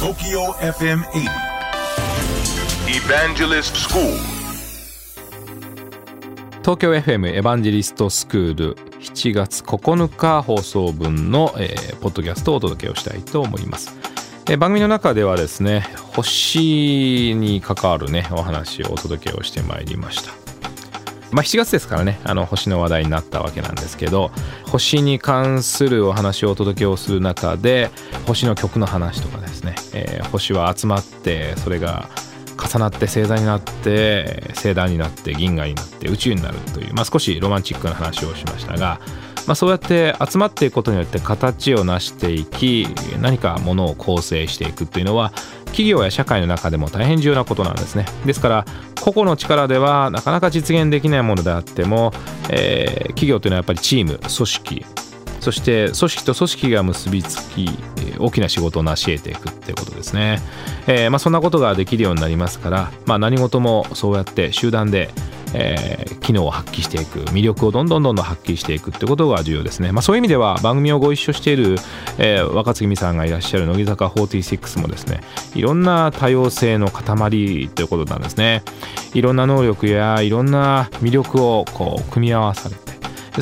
TOKYO FM 80 Evangelist School. 東京 FM エヴァンジェリストスクール7月9日放送分の、えーポッドキャストをお届けをしたいと思います、えー番組の中ではですね星に関わるねお話をお届けをしてまいりましたまあ、7月ですからねあの星の話題になったわけなんですけど星に関するお話をお届けをする中で星の曲の話とかですね、えー星は集まってそれが重なって星座になって星団になって銀河になって宇宙になるという、まあ、少しロマンチックな話をしましたが、まあ、そうやって集まっていくことによって形を成していき何かものを構成していくっていうのは企業や社会の中でも大変重要なことなんですね。ですから個々の力ではなかなか実現できないものであっても、えー企業というのはやっぱりチーム組織。そして組織と組織が結びつき大きな仕事を成し得ていくってことですね、えーまあ、そんなことができるようになりますから、まあ、何事もそうやって集団で、えー機能を発揮していく魅力をどんどんどんどん発揮していくってことが重要ですね、まあ、そういう意味では番組をご一緒している、えー若槻美さんがいらっしゃる乃木坂46もですねいろんな多様性の塊ということなんですねいろんな能力やいろんな魅力をこう組み合わされて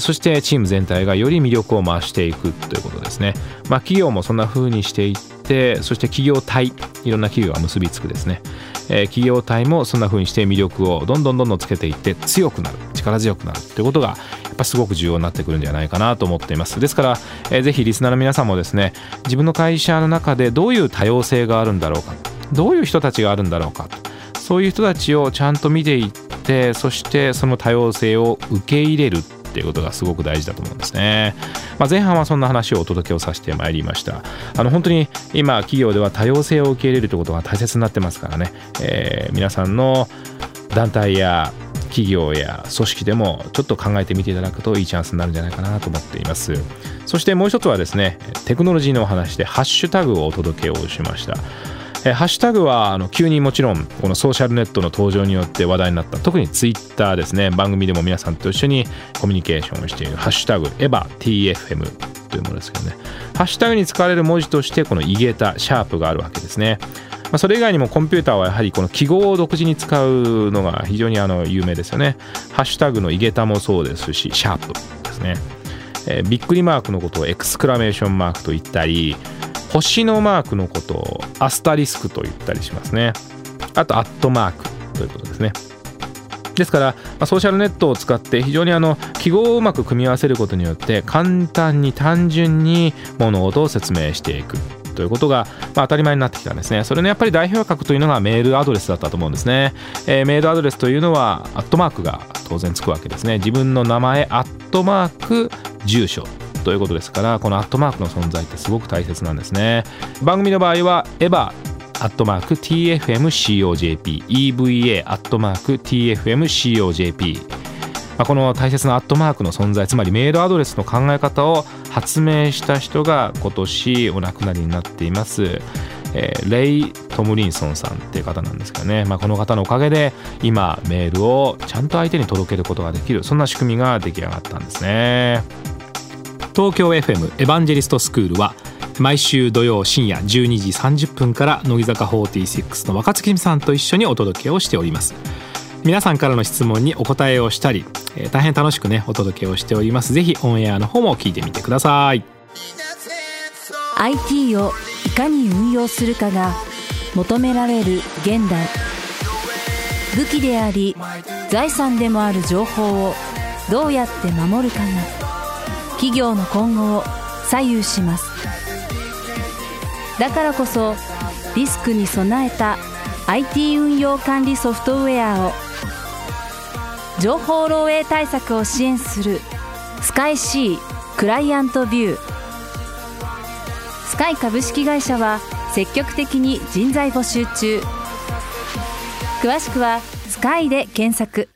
そしてチーム全体がより魅力を増していくということですね。まあ、企業もそんな風にしていってそして企業体いろんな企業が結びつくですね、えー企業体もそんな風にして魅力をどんどんどんどんつけていって強くなる力強くなるということがやっぱすごく重要になってくるんじゃないかなと思っています。ですから、えーぜひリスナーの皆さんもですね自分の会社の中でどういう多様性があるんだろうかどういう人たちがあるんだろうかそういう人たちをちゃんと見ていってそしてその多様性を受け入れる。っていうことがすごく大事だと思うんですね。まあ、前半はそんな話をお届けをさせてまいりました。あの本当に今企業では多様性を受け入れるということが大切になってますからね、えー皆さんの団体や企業や組織でもちょっと考えてみていただくといいチャンスになるんじゃないかなと思っていますそしてもう一つはですねテクノロジーのお話でハッシュタグをお届けをしましたえーハッシュタグはあの急にもちろんこのソーシャルネットの登場によって話題になった特にツイッターですね番組でも皆さんと一緒にコミュニケーションをしているハッシュタグエヴァ TFM というものですけどねハッシュタグに使われる文字としてこのイゲタシャープがあるわけですねまあ、それ以外にもコンピューターはやはりこの記号を独自に使うのが非常にあの有名ですよね。ハッシュタグのイゲタもそうですし、シャープですね。えーびっくりマークのことをエクスクラメーションマークと言ったり、星のマークのことをアスタリスクと言ったりしますね。あと、アットマークということですね。ですから、まソーシャルネットを使って非常にあの記号をうまく組み合わせることによって簡単に単純に物事を説明していくということが、まあ、当たり前になってきたんですね。それのやっぱり代表格というのがメールアドレスだったと思うんですね。えーメールアドレスというのはアットマークが当然つくわけですね。自分の名前アットマーク住所ということですからこのアットマークの存在ってすごく大切なんですね。番組の場合はエヴァアットマーク TFMCOJP EVA アットマーク TFMCOJP まあこの大切なアットマークの存在つまりメールアドレスの考え方を発明した人が今年お亡くなりになっています、えーレイ・トムリンソンさんっていう方なんですけどね、まあ、この方のおかげで今メールをちゃんと相手に届けることができるそんな仕組みが出来上がったんですね。東京 FM エヴァンジェリストスクールは毎週土曜深夜12時30分から乃木坂46の若月さんと一緒にお届けをしております。皆さんからの質問にお答えをしたり、えー大変楽しくねお届けをしております。ぜひオンエアの方も聞いてみてください。IT をいかに運用するかが求められる現代。武器であり財産でもある情報をどうやって守るかが企業の今後を左右します。だからこそリスクに備えた IT 運用管理ソフトウェアを情報漏洩対策を支援するスカイ C クライアントビュー。スカイ株式会社は積極的に人材募集中。詳しくはスカイで検索。